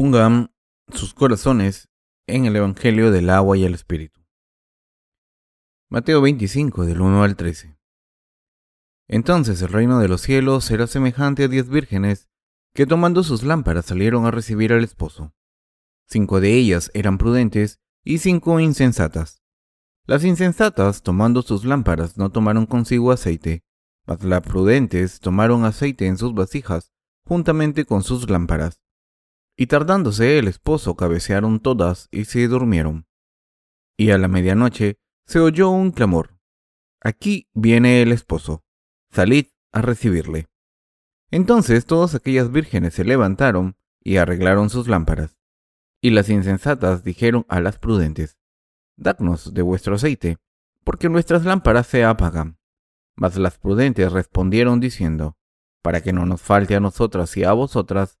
Pongan sus corazones en el Evangelio del agua y el Espíritu. Mateo 25, del 1 al 13. Entonces el reino de los cielos será semejante a diez vírgenes que tomando sus lámparas salieron a recibir al esposo. Cinco de ellas eran prudentes y cinco insensatas. Las insensatas, tomando sus lámparas, no tomaron consigo aceite, mas las prudentes tomaron aceite en sus vasijas, juntamente con sus lámparas. Y tardándose el esposo cabecearon todas y se durmieron. Y a la medianoche se oyó un clamor. Aquí viene el esposo. Salid a recibirle. Entonces todas aquellas vírgenes se levantaron y arreglaron sus lámparas. Y las insensatas dijeron a las prudentes, Dadnos de vuestro aceite, porque nuestras lámparas se apagan. Mas las prudentes respondieron diciendo, Para que no nos falte a nosotras y a vosotras,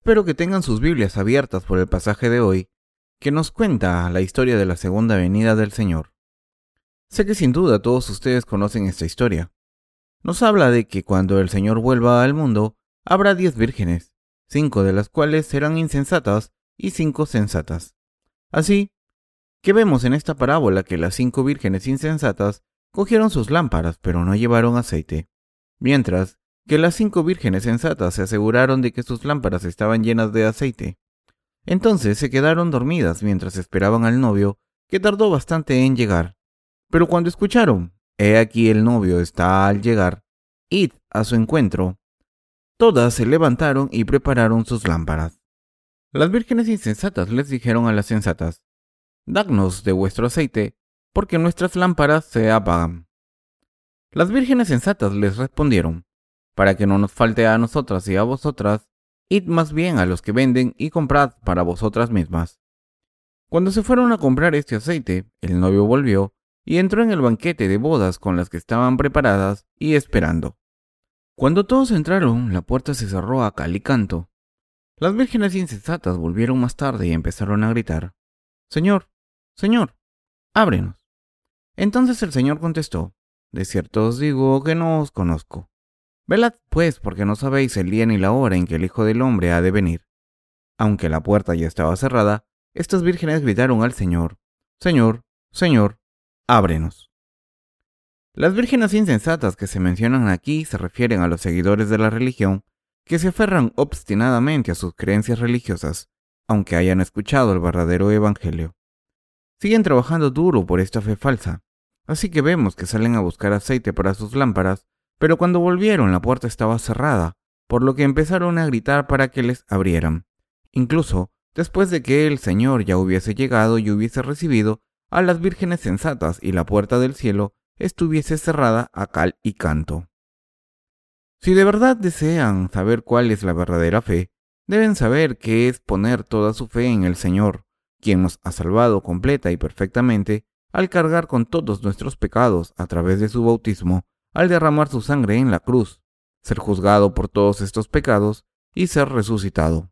Espero que tengan sus Biblias abiertas por el pasaje de hoy, que nos cuenta la historia de la segunda venida del Señor. Sé que sin duda todos ustedes conocen esta historia. Nos habla de que cuando el Señor vuelva al mundo, habrá diez vírgenes, cinco de las cuales serán insensatas y cinco sensatas. Así que vemos en esta parábola que las cinco vírgenes insensatas cogieron sus lámparas pero no llevaron aceite, mientras que las cinco vírgenes sensatas se aseguraron de que sus lámparas estaban llenas de aceite. Entonces se quedaron dormidas mientras esperaban al novio, que tardó bastante en llegar. Pero cuando escucharon, He aquí el novio está al llegar, id a su encuentro, todas se levantaron y prepararon sus lámparas. Las vírgenes insensatas les dijeron a las sensatas, Dadnos de vuestro aceite, porque nuestras lámparas se apagan. Las vírgenes sensatas les respondieron, para que no nos falte a nosotras y a vosotras, id más bien a los que venden y comprad para vosotras mismas. Cuando se fueron a comprar este aceite, el novio volvió y entró en el banquete de bodas con las que estaban preparadas y esperando. Cuando todos entraron, la puerta se cerró a cal y canto. Las vírgenes insensatas volvieron más tarde y empezaron a gritar, Señor, Señor, ábrenos. Entonces el Señor contestó, De cierto os digo que no os conozco. Velad, pues, porque no sabéis el día ni la hora en que el Hijo del Hombre ha de venir. Aunque la puerta ya estaba cerrada, estas vírgenes gritaron al Señor, Señor, Señor, ábrenos. Las vírgenes insensatas que se mencionan aquí se refieren a los seguidores de la religión que se aferran obstinadamente a sus creencias religiosas, aunque hayan escuchado el verdadero Evangelio. Siguen trabajando duro por esta fe falsa, así que vemos que salen a buscar aceite para sus lámparas pero cuando volvieron la puerta estaba cerrada, por lo que empezaron a gritar para que les abrieran, incluso después de que el Señor ya hubiese llegado y hubiese recibido a las vírgenes sensatas y la puerta del cielo estuviese cerrada a cal y canto. Si de verdad desean saber cuál es la verdadera fe, deben saber que es poner toda su fe en el Señor, quien nos ha salvado completa y perfectamente al cargar con todos nuestros pecados a través de su bautismo al derramar su sangre en la cruz, ser juzgado por todos estos pecados y ser resucitado.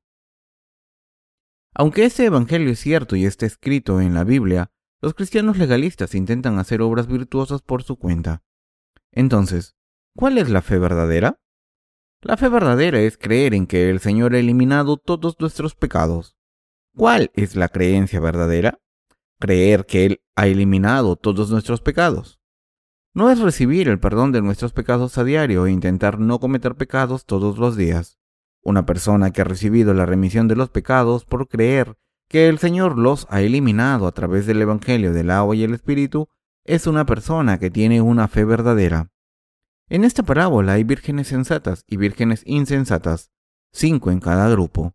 Aunque este Evangelio es cierto y está escrito en la Biblia, los cristianos legalistas intentan hacer obras virtuosas por su cuenta. Entonces, ¿cuál es la fe verdadera? La fe verdadera es creer en que el Señor ha eliminado todos nuestros pecados. ¿Cuál es la creencia verdadera? Creer que Él ha eliminado todos nuestros pecados no es recibir el perdón de nuestros pecados a diario e intentar no cometer pecados todos los días. Una persona que ha recibido la remisión de los pecados por creer que el Señor los ha eliminado a través del Evangelio del agua y el Espíritu es una persona que tiene una fe verdadera. En esta parábola hay vírgenes sensatas y vírgenes insensatas, cinco en cada grupo.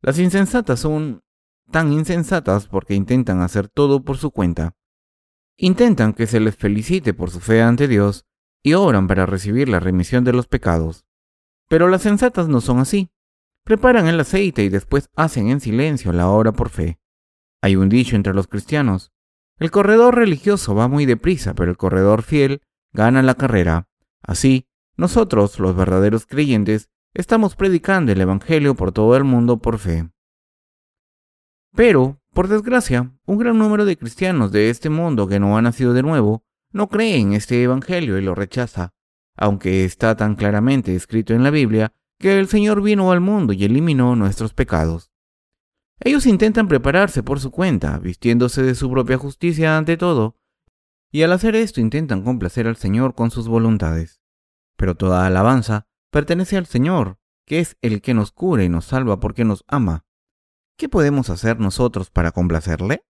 Las insensatas son tan insensatas porque intentan hacer todo por su cuenta. Intentan que se les felicite por su fe ante Dios y oran para recibir la remisión de los pecados. Pero las sensatas no son así. Preparan el aceite y después hacen en silencio la obra por fe, Hay un dicho entre los cristianos. El corredor religioso va muy deprisa, pero el corredor fiel gana la carrera. Así, nosotros, los verdaderos creyentes, estamos predicando el Evangelio por todo el mundo por fe. Pero, por desgracia, un gran número de cristianos de este mundo que no han nacido de nuevo no cree en este Evangelio y lo rechaza, aunque está tan claramente escrito en la Biblia que el Señor vino al mundo y eliminó nuestros pecados. Ellos intentan prepararse por su cuenta, vistiéndose de su propia justicia ante todo, y al hacer esto intentan complacer al Señor con sus voluntades. Pero toda alabanza pertenece al Señor, que es el que nos cura y nos salva porque nos ama. ¿Qué podemos hacer nosotros para complacerle?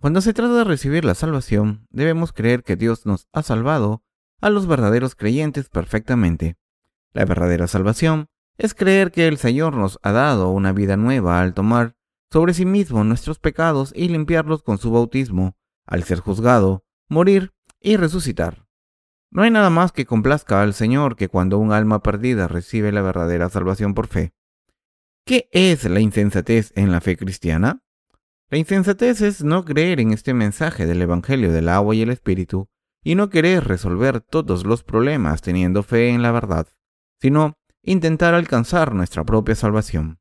Cuando se trata de recibir la salvación, debemos creer que Dios nos ha salvado a los verdaderos creyentes perfectamente. La verdadera salvación es creer que el Señor nos ha dado una vida nueva al tomar sobre sí mismo nuestros pecados y limpiarlos con su bautismo, al ser juzgado, morir y resucitar. No hay nada más que complazca al Señor que cuando un alma perdida recibe la verdadera salvación por fe. ¿Qué es la insensatez en la fe cristiana? La insensatez es no creer en este mensaje del Evangelio del agua y el Espíritu y no querer resolver todos los problemas teniendo fe en la verdad, sino intentar alcanzar nuestra propia salvación.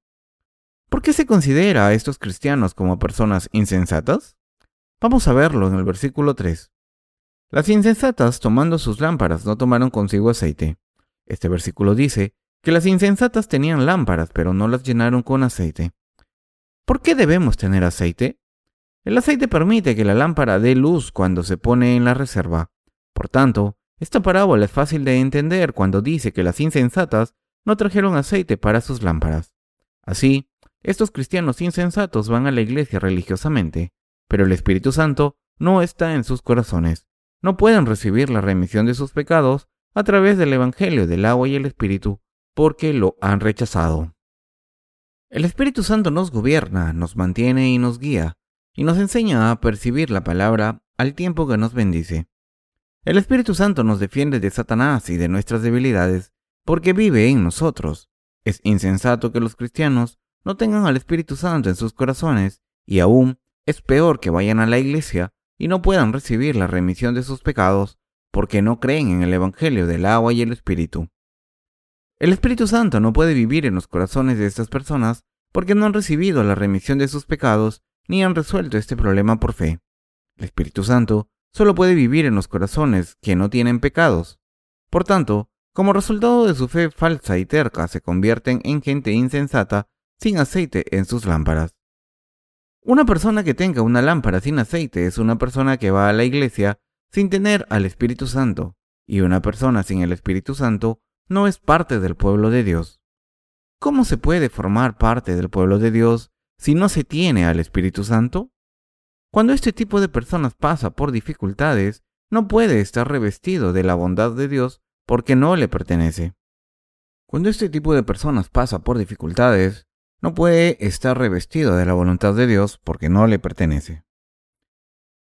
¿Por qué se considera a estos cristianos como personas insensatas? Vamos a verlo en el versículo 3. Las insensatas, tomando sus lámparas, no tomaron consigo aceite. Este versículo dice que las insensatas tenían lámparas, pero no las llenaron con aceite. ¿Por qué debemos tener aceite? El aceite permite que la lámpara dé luz cuando se pone en la reserva. Por tanto, esta parábola es fácil de entender cuando dice que las insensatas no trajeron aceite para sus lámparas. Así, estos cristianos insensatos van a la iglesia religiosamente, pero el Espíritu Santo no está en sus corazones. No pueden recibir la remisión de sus pecados a través del Evangelio del agua y el Espíritu, porque lo han rechazado. El Espíritu Santo nos gobierna, nos mantiene y nos guía, y nos enseña a percibir la palabra al tiempo que nos bendice. El Espíritu Santo nos defiende de Satanás y de nuestras debilidades porque vive en nosotros. Es insensato que los cristianos no tengan al Espíritu Santo en sus corazones y aún es peor que vayan a la iglesia y no puedan recibir la remisión de sus pecados porque no creen en el Evangelio del agua y el Espíritu. El Espíritu Santo no puede vivir en los corazones de estas personas porque no han recibido la remisión de sus pecados ni han resuelto este problema por fe. El Espíritu Santo solo puede vivir en los corazones que no tienen pecados. Por tanto, como resultado de su fe falsa y terca, se convierten en gente insensata sin aceite en sus lámparas. Una persona que tenga una lámpara sin aceite es una persona que va a la iglesia sin tener al Espíritu Santo, y una persona sin el Espíritu Santo no es parte del pueblo de Dios. ¿Cómo se puede formar parte del pueblo de Dios si no se tiene al Espíritu Santo? Cuando este tipo de personas pasa por dificultades, no puede estar revestido de la bondad de Dios porque no le pertenece. Cuando este tipo de personas pasa por dificultades, no puede estar revestido de la voluntad de Dios porque no le pertenece.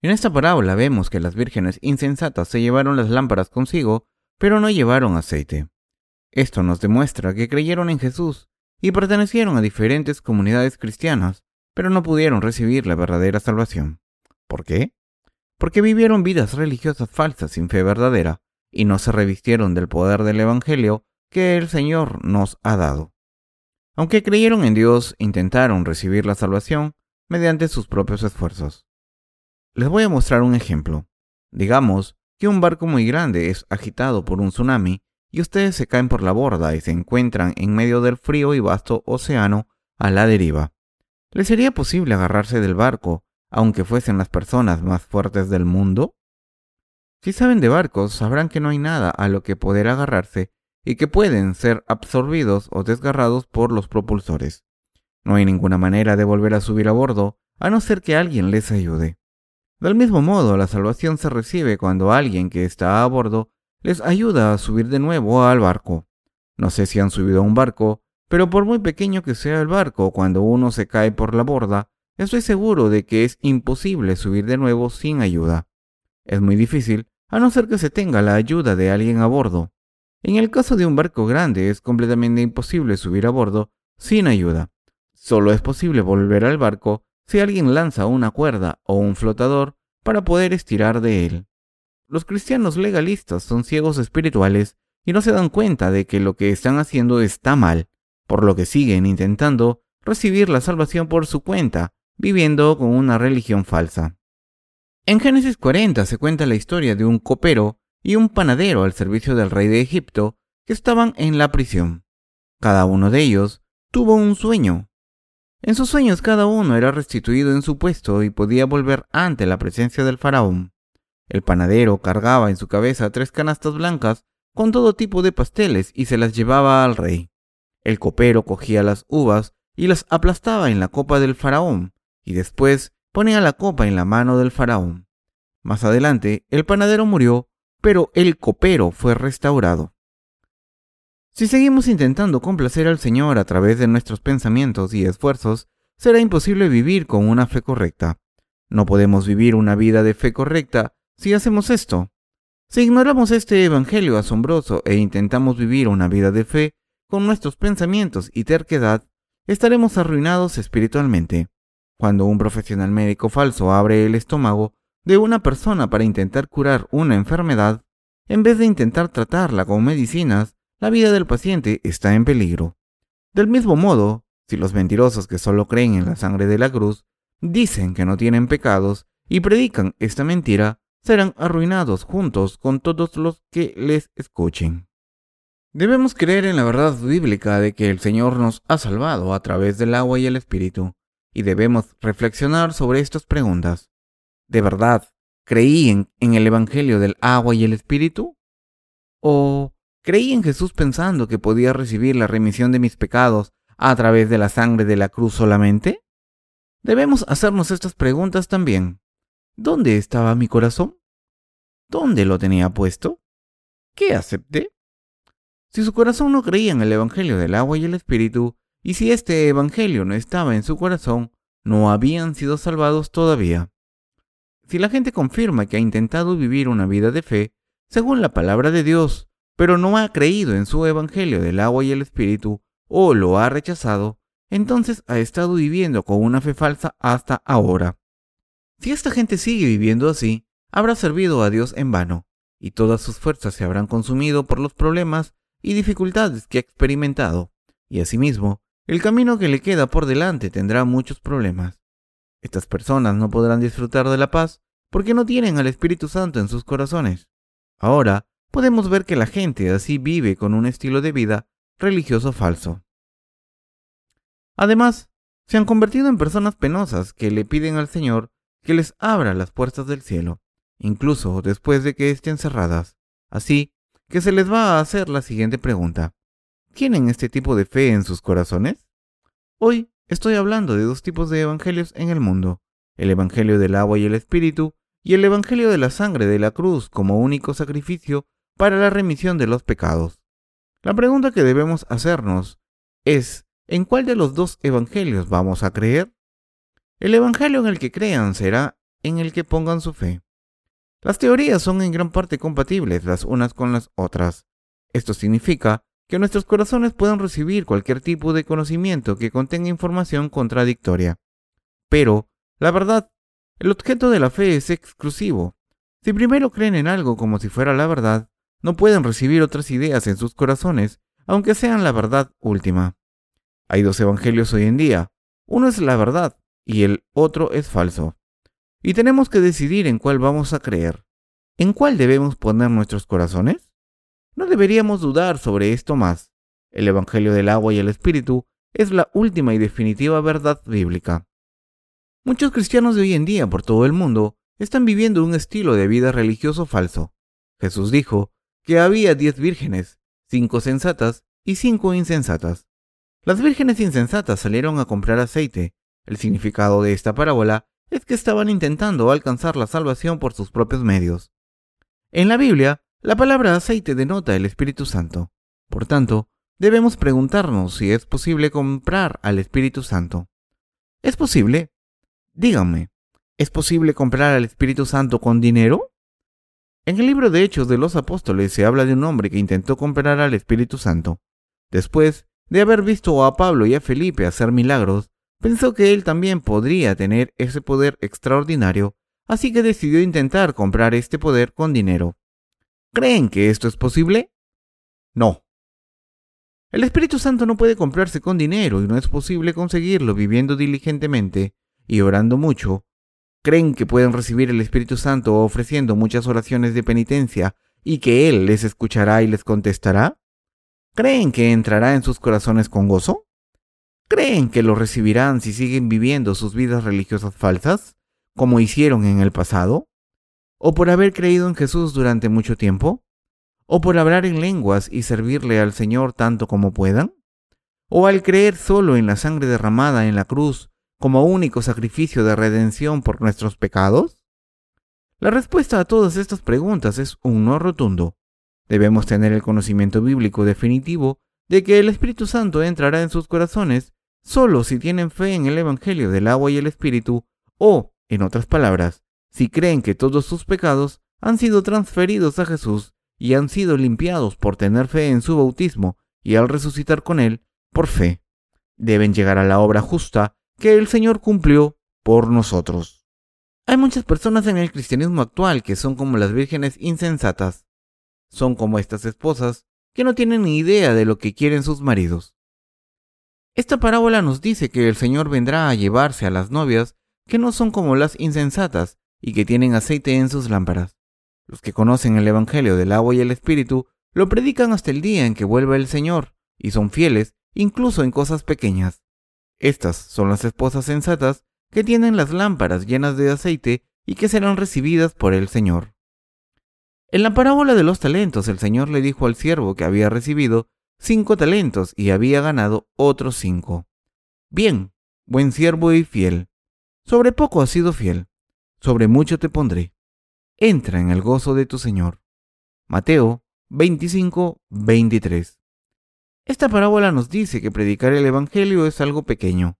En esta parábola vemos que las vírgenes insensatas se llevaron las lámparas consigo, pero no llevaron aceite. Esto nos demuestra que creyeron en Jesús y pertenecieron a diferentes comunidades cristianas, pero no pudieron recibir la verdadera salvación. ¿Por qué? Porque vivieron vidas religiosas falsas sin fe verdadera y no se revistieron del poder del Evangelio que el Señor nos ha dado. Aunque creyeron en Dios, intentaron recibir la salvación mediante sus propios esfuerzos. Les voy a mostrar un ejemplo. Digamos que un barco muy grande es agitado por un tsunami y ustedes se caen por la borda y se encuentran en medio del frío y vasto océano a la deriva. ¿Les sería posible agarrarse del barco, aunque fuesen las personas más fuertes del mundo? Si saben de barcos, sabrán que no hay nada a lo que poder agarrarse y que pueden ser absorbidos o desgarrados por los propulsores. No hay ninguna manera de volver a subir a bordo, a no ser que alguien les ayude. Del mismo modo, la salvación se recibe cuando alguien que está a bordo les ayuda a subir de nuevo al barco. No sé si han subido a un barco, pero por muy pequeño que sea el barco, cuando uno se cae por la borda, estoy seguro de que es imposible subir de nuevo sin ayuda. Es muy difícil, a no ser que se tenga la ayuda de alguien a bordo. En el caso de un barco grande es completamente imposible subir a bordo sin ayuda. Solo es posible volver al barco si alguien lanza una cuerda o un flotador para poder estirar de él. Los cristianos legalistas son ciegos espirituales y no se dan cuenta de que lo que están haciendo está mal, por lo que siguen intentando recibir la salvación por su cuenta, viviendo con una religión falsa. En Génesis 40 se cuenta la historia de un copero y un panadero al servicio del rey de Egipto que estaban en la prisión. Cada uno de ellos tuvo un sueño. En sus sueños cada uno era restituido en su puesto y podía volver ante la presencia del faraón. El panadero cargaba en su cabeza tres canastas blancas con todo tipo de pasteles y se las llevaba al rey. El copero cogía las uvas y las aplastaba en la copa del faraón, y después ponía la copa en la mano del faraón. Más adelante, el panadero murió pero el copero fue restaurado. Si seguimos intentando complacer al Señor a través de nuestros pensamientos y esfuerzos, será imposible vivir con una fe correcta. No podemos vivir una vida de fe correcta si hacemos esto. Si ignoramos este Evangelio asombroso e intentamos vivir una vida de fe con nuestros pensamientos y terquedad, estaremos arruinados espiritualmente. Cuando un profesional médico falso abre el estómago, de una persona para intentar curar una enfermedad, en vez de intentar tratarla con medicinas, la vida del paciente está en peligro. Del mismo modo, si los mentirosos que solo creen en la sangre de la cruz dicen que no tienen pecados y predican esta mentira, serán arruinados juntos con todos los que les escuchen. Debemos creer en la verdad bíblica de que el Señor nos ha salvado a través del agua y el Espíritu, y debemos reflexionar sobre estas preguntas de verdad creí en, el Evangelio del agua y el Espíritu? ¿O creí en Jesús pensando que podía recibir la remisión de mis pecados a través de la sangre de la cruz solamente? Debemos hacernos estas preguntas también. ¿Dónde estaba mi corazón? ¿Dónde lo tenía puesto? ¿Qué acepté? Si su corazón no creía en el Evangelio del agua y el Espíritu, y si este Evangelio no estaba en su corazón, no habían sido salvados todavía. Si la gente confirma que ha intentado vivir una vida de fe, según la palabra de Dios, pero no ha creído en su Evangelio del agua y el Espíritu, o lo ha rechazado, entonces ha estado viviendo con una fe falsa hasta ahora. Si esta gente sigue viviendo así, habrá servido a Dios en vano, y todas sus fuerzas se habrán consumido por los problemas y dificultades que ha experimentado, y asimismo, el camino que le queda por delante tendrá muchos problemas. Estas personas no podrán disfrutar de la paz porque no tienen al Espíritu Santo en sus corazones. Ahora podemos ver que la gente así vive con un estilo de vida religioso falso. Además, se han convertido en personas penosas que le piden al Señor que les abra las puertas del cielo, incluso después de que estén cerradas. Así que se les va a hacer la siguiente pregunta. ¿Tienen este tipo de fe en sus corazones? Hoy Estoy hablando de dos tipos de evangelios en el mundo, el Evangelio del agua y el Espíritu, y el Evangelio de la sangre de la cruz como único sacrificio para la remisión de los pecados. La pregunta que debemos hacernos es, ¿en cuál de los dos evangelios vamos a creer? El evangelio en el que crean será en el que pongan su fe. Las teorías son en gran parte compatibles las unas con las otras. Esto significa que nuestros corazones puedan recibir cualquier tipo de conocimiento que contenga información contradictoria. Pero, la verdad, el objeto de la fe es exclusivo. Si primero creen en algo como si fuera la verdad, no pueden recibir otras ideas en sus corazones, aunque sean la verdad última. Hay dos evangelios hoy en día. Uno es la verdad y el otro es falso. Y tenemos que decidir en cuál vamos a creer. ¿En cuál debemos poner nuestros corazones? No deberíamos dudar sobre esto más. El Evangelio del agua y el Espíritu es la última y definitiva verdad bíblica. Muchos cristianos de hoy en día por todo el mundo están viviendo un estilo de vida religioso falso. Jesús dijo que había diez vírgenes, cinco sensatas y cinco insensatas. Las vírgenes insensatas salieron a comprar aceite. El significado de esta parábola es que estaban intentando alcanzar la salvación por sus propios medios. En la Biblia, la palabra aceite denota el Espíritu Santo. Por tanto, debemos preguntarnos si es posible comprar al Espíritu Santo. ¿Es posible? Díganme, ¿es posible comprar al Espíritu Santo con dinero? En el libro de Hechos de los Apóstoles se habla de un hombre que intentó comprar al Espíritu Santo. Después de haber visto a Pablo y a Felipe hacer milagros, pensó que él también podría tener ese poder extraordinario, así que decidió intentar comprar este poder con dinero. ¿Creen que esto es posible? No. El Espíritu Santo no puede comprarse con dinero y no es posible conseguirlo viviendo diligentemente y orando mucho. ¿Creen que pueden recibir el Espíritu Santo ofreciendo muchas oraciones de penitencia y que Él les escuchará y les contestará? ¿Creen que entrará en sus corazones con gozo? ¿Creen que lo recibirán si siguen viviendo sus vidas religiosas falsas, como hicieron en el pasado? ¿O por haber creído en Jesús durante mucho tiempo? ¿O por hablar en lenguas y servirle al Señor tanto como puedan? ¿O al creer solo en la sangre derramada en la cruz como único sacrificio de redención por nuestros pecados? La respuesta a todas estas preguntas es un no rotundo. Debemos tener el conocimiento bíblico definitivo de que el Espíritu Santo entrará en sus corazones solo si tienen fe en el Evangelio del agua y el Espíritu, o, en otras palabras, si creen que todos sus pecados han sido transferidos a Jesús y han sido limpiados por tener fe en su bautismo y al resucitar con él por fe. Deben llegar a la obra justa que el Señor cumplió por nosotros. Hay muchas personas en el cristianismo actual que son como las vírgenes insensatas. Son como estas esposas que no tienen ni idea de lo que quieren sus maridos. Esta parábola nos dice que el Señor vendrá a llevarse a las novias que no son como las insensatas y que tienen aceite en sus lámparas. Los que conocen el Evangelio del agua y el Espíritu lo predican hasta el día en que vuelva el Señor, y son fieles incluso en cosas pequeñas. Estas son las esposas sensatas que tienen las lámparas llenas de aceite y que serán recibidas por el Señor. En la parábola de los talentos, el Señor le dijo al siervo que había recibido cinco talentos y había ganado otros cinco. Bien, buen siervo y fiel. Sobre poco has sido fiel, sobre mucho te pondré. Entra en el gozo de tu Señor. Mateo 25, 23. Esta parábola nos dice que predicar el Evangelio es algo pequeño.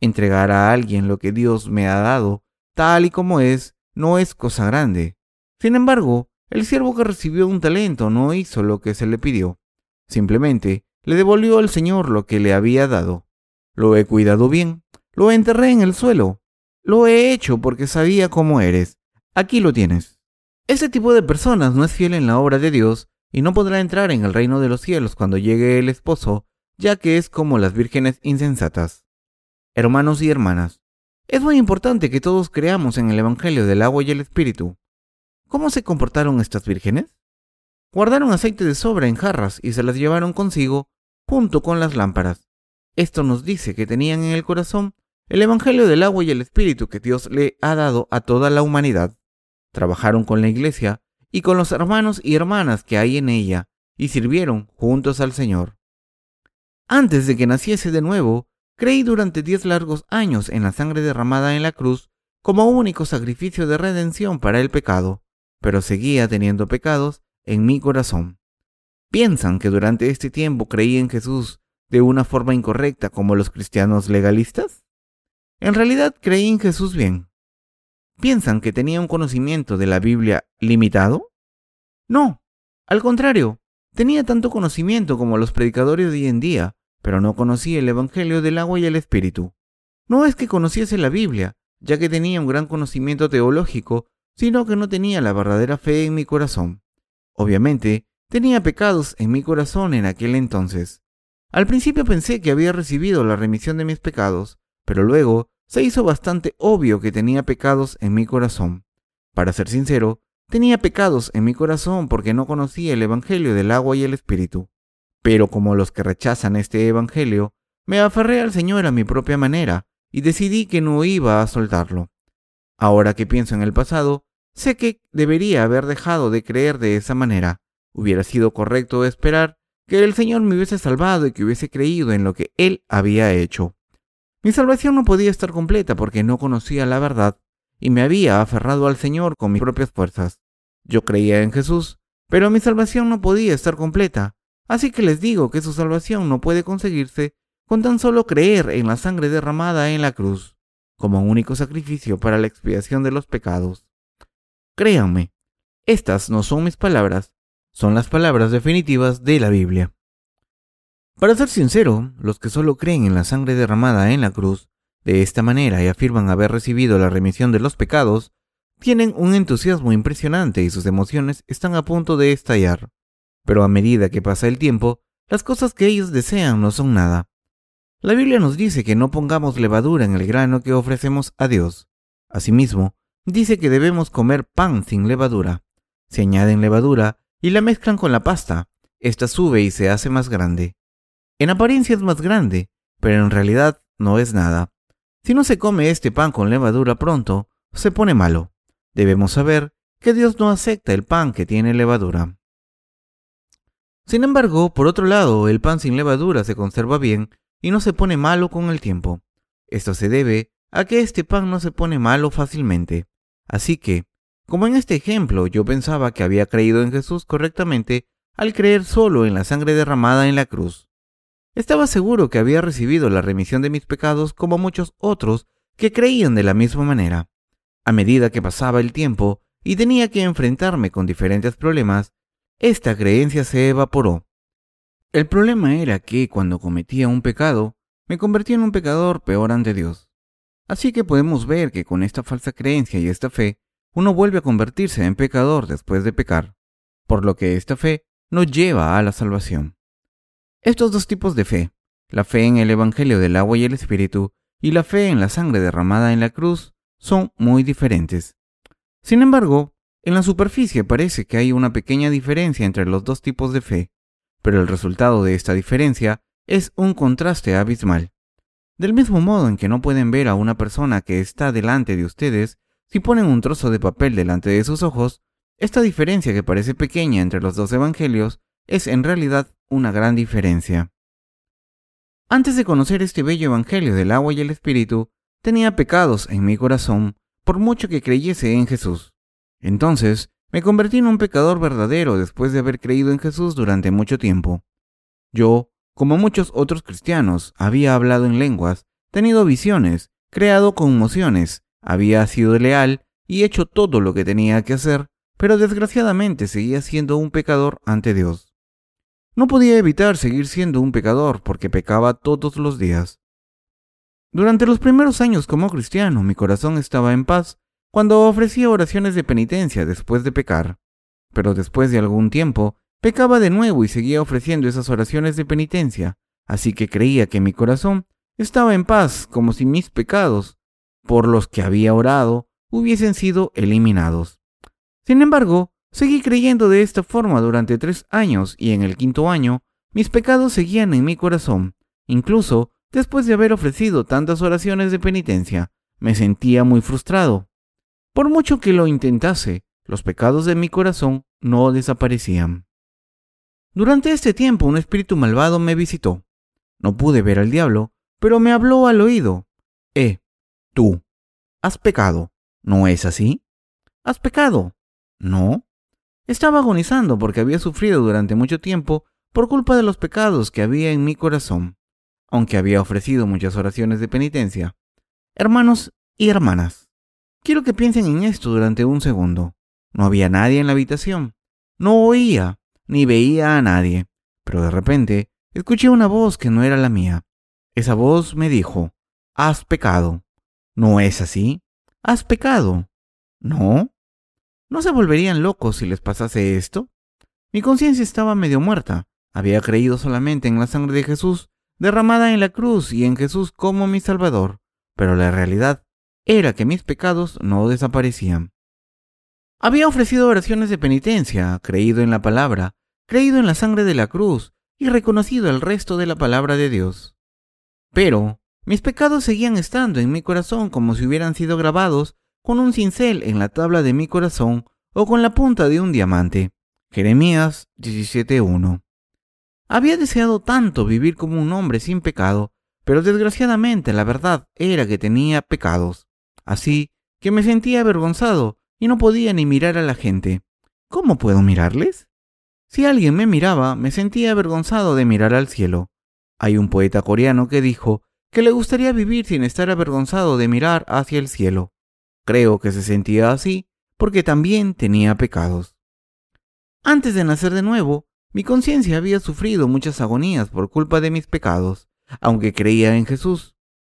Entregar a alguien lo que Dios me ha dado, tal y como es, no es cosa grande. Sin embargo, el siervo que recibió un talento no hizo lo que se le pidió. Simplemente le devolvió al Señor lo que le había dado. Lo he cuidado bien, lo enterré en el suelo. Lo he hecho porque sabía cómo eres. Aquí lo tienes. Ese tipo de personas no es fiel en la obra de Dios y no podrá entrar en el reino de los cielos cuando llegue el esposo, ya que es como las vírgenes insensatas. Hermanos y hermanas, es muy importante que todos creamos en el Evangelio del agua y el Espíritu. ¿Cómo se comportaron estas vírgenes? Guardaron aceite de sobra en jarras y se las llevaron consigo junto con las lámparas. Esto nos dice que tenían en el corazón el Evangelio del agua y el Espíritu que Dios le ha dado a toda la humanidad. Trabajaron con la iglesia y con los hermanos y hermanas que hay en ella, y sirvieron juntos al Señor. Antes de que naciese de nuevo, creí durante diez largos años en la sangre derramada en la cruz como único sacrificio de redención para el pecado, pero seguía teniendo pecados en mi corazón. ¿Piensan que durante este tiempo creí en Jesús de una forma incorrecta como los cristianos legalistas? En realidad creí en Jesús bien, ¿Piensan que tenía un conocimiento de la Biblia limitado? No, al contrario, tenía tanto conocimiento como los predicadores de hoy en día, pero no conocía el Evangelio del agua y el Espíritu. No es que conociese la Biblia, ya que tenía un gran conocimiento teológico, sino que no tenía la verdadera fe en mi corazón. Obviamente, tenía pecados en mi corazón en aquel entonces. Al principio pensé que había recibido la remisión de mis pecados, pero luego se hizo bastante obvio que tenía pecados en mi corazón. Para ser sincero, tenía pecados en mi corazón porque no conocía el Evangelio del agua y el Espíritu. Pero como los que rechazan este Evangelio, me aferré al Señor a mi propia manera y decidí que no iba a soltarlo. Ahora que pienso en el pasado, sé que debería haber dejado de creer de esa manera. Hubiera sido correcto esperar que el Señor me hubiese salvado y que hubiese creído en lo que Él había hecho. Mi salvación no podía estar completa porque no conocía la verdad y me había aferrado al Señor con mis propias fuerzas. Yo creía en Jesús, pero mi salvación no podía estar completa, así que les digo que su salvación no puede conseguirse con tan solo creer en la sangre derramada en la cruz, como único sacrificio para la expiación de los pecados. Créanme, estas no son mis palabras, son las palabras definitivas de la Biblia. Para ser sincero, los que solo creen en la sangre derramada en la cruz de esta manera y afirman haber recibido la remisión de los pecados, tienen un entusiasmo impresionante y sus emociones están a punto de estallar. Pero a medida que pasa el tiempo, las cosas que ellos desean no son nada. La Biblia nos dice que no pongamos levadura en el grano que ofrecemos a Dios. Asimismo, dice que debemos comer pan sin levadura. Se añaden levadura y la mezclan con la pasta. Esta sube y se hace más grande. En apariencia es más grande, pero en realidad no es nada. Si no se come este pan con levadura pronto, se pone malo. Debemos saber que Dios no acepta el pan que tiene levadura. Sin embargo, por otro lado, el pan sin levadura se conserva bien y no se pone malo con el tiempo. Esto se debe a que este pan no se pone malo fácilmente. Así que, como en este ejemplo yo pensaba que había creído en Jesús correctamente al creer solo en la sangre derramada en la cruz. Estaba seguro que había recibido la remisión de mis pecados como muchos otros que creían de la misma manera. A medida que pasaba el tiempo y tenía que enfrentarme con diferentes problemas, esta creencia se evaporó. El problema era que cuando cometía un pecado, me convertía en un pecador peor ante Dios. Así que podemos ver que con esta falsa creencia y esta fe, uno vuelve a convertirse en pecador después de pecar, por lo que esta fe no lleva a la salvación. Estos dos tipos de fe, la fe en el Evangelio del agua y el Espíritu y la fe en la sangre derramada en la cruz, son muy diferentes. Sin embargo, en la superficie parece que hay una pequeña diferencia entre los dos tipos de fe, pero el resultado de esta diferencia es un contraste abismal. Del mismo modo en que no pueden ver a una persona que está delante de ustedes si ponen un trozo de papel delante de sus ojos, esta diferencia que parece pequeña entre los dos evangelios es en realidad una gran diferencia. Antes de conocer este bello evangelio del agua y el espíritu, tenía pecados en mi corazón, por mucho que creyese en Jesús. Entonces, me convertí en un pecador verdadero después de haber creído en Jesús durante mucho tiempo. Yo, como muchos otros cristianos, había hablado en lenguas, tenido visiones, creado conmociones, había sido leal y hecho todo lo que tenía que hacer, pero desgraciadamente seguía siendo un pecador ante Dios. No podía evitar seguir siendo un pecador porque pecaba todos los días. Durante los primeros años como cristiano mi corazón estaba en paz cuando ofrecía oraciones de penitencia después de pecar. Pero después de algún tiempo, pecaba de nuevo y seguía ofreciendo esas oraciones de penitencia, así que creía que mi corazón estaba en paz como si mis pecados, por los que había orado, hubiesen sido eliminados. Sin embargo, seguí creyendo de esta forma durante tres años y en el quinto año, mis pecados seguían en mi corazón, incluso Después de haber ofrecido tantas oraciones de penitencia, me sentía muy frustrado. Por mucho que lo intentase, los pecados de mi corazón no desaparecían. Durante este tiempo un espíritu malvado me visitó. No pude ver al diablo, pero me habló al oído. Eh, tú, has pecado, ¿no es así? ¿Has pecado? No. Estaba agonizando porque había sufrido durante mucho tiempo por culpa de los pecados que había en mi corazón aunque había ofrecido muchas oraciones de penitencia. Hermanos y hermanas, quiero que piensen en esto durante un segundo. No había nadie en la habitación. No oía ni veía a nadie. Pero de repente escuché una voz que no era la mía. Esa voz me dijo, Has pecado. ¿No es así? Has pecado. ¿No? ¿No se volverían locos si les pasase esto? Mi conciencia estaba medio muerta. Había creído solamente en la sangre de Jesús derramada en la cruz y en Jesús como mi Salvador, pero la realidad era que mis pecados no desaparecían. Había ofrecido oraciones de penitencia, creído en la palabra, creído en la sangre de la cruz y reconocido el resto de la palabra de Dios. Pero mis pecados seguían estando en mi corazón como si hubieran sido grabados con un cincel en la tabla de mi corazón o con la punta de un diamante. Jeremías 17.1 había deseado tanto vivir como un hombre sin pecado, pero desgraciadamente la verdad era que tenía pecados. Así que me sentía avergonzado y no podía ni mirar a la gente. ¿Cómo puedo mirarles? Si alguien me miraba, me sentía avergonzado de mirar al cielo. Hay un poeta coreano que dijo que le gustaría vivir sin estar avergonzado de mirar hacia el cielo. Creo que se sentía así porque también tenía pecados. Antes de nacer de nuevo, mi conciencia había sufrido muchas agonías por culpa de mis pecados, aunque creía en Jesús.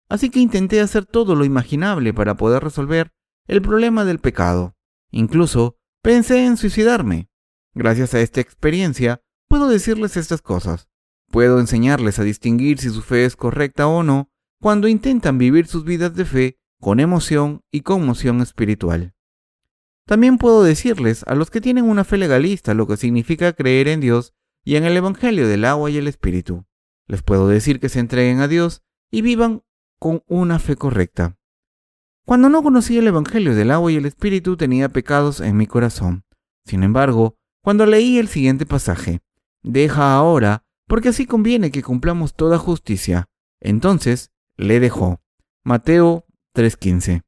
así que intenté hacer todo lo imaginable para poder resolver el problema del pecado. Incluso pensé en suicidarme. Gracias a esta experiencia, puedo decirles estas cosas. Puedo enseñarles a distinguir si su fe es correcta o no cuando intentan vivir sus vidas de fe con emoción y conmoción espiritual. También puedo decirles a los que tienen una fe legalista lo que significa creer en Dios y en el Evangelio del agua y el Espíritu. Les puedo decir que se entreguen a Dios y vivan con una fe correcta. Cuando no conocí el Evangelio del agua y el Espíritu tenía pecados en mi corazón. Sin embargo, cuando leí el siguiente pasaje, deja ahora, porque así conviene que cumplamos toda justicia, entonces le dejó. Mateo 3:15.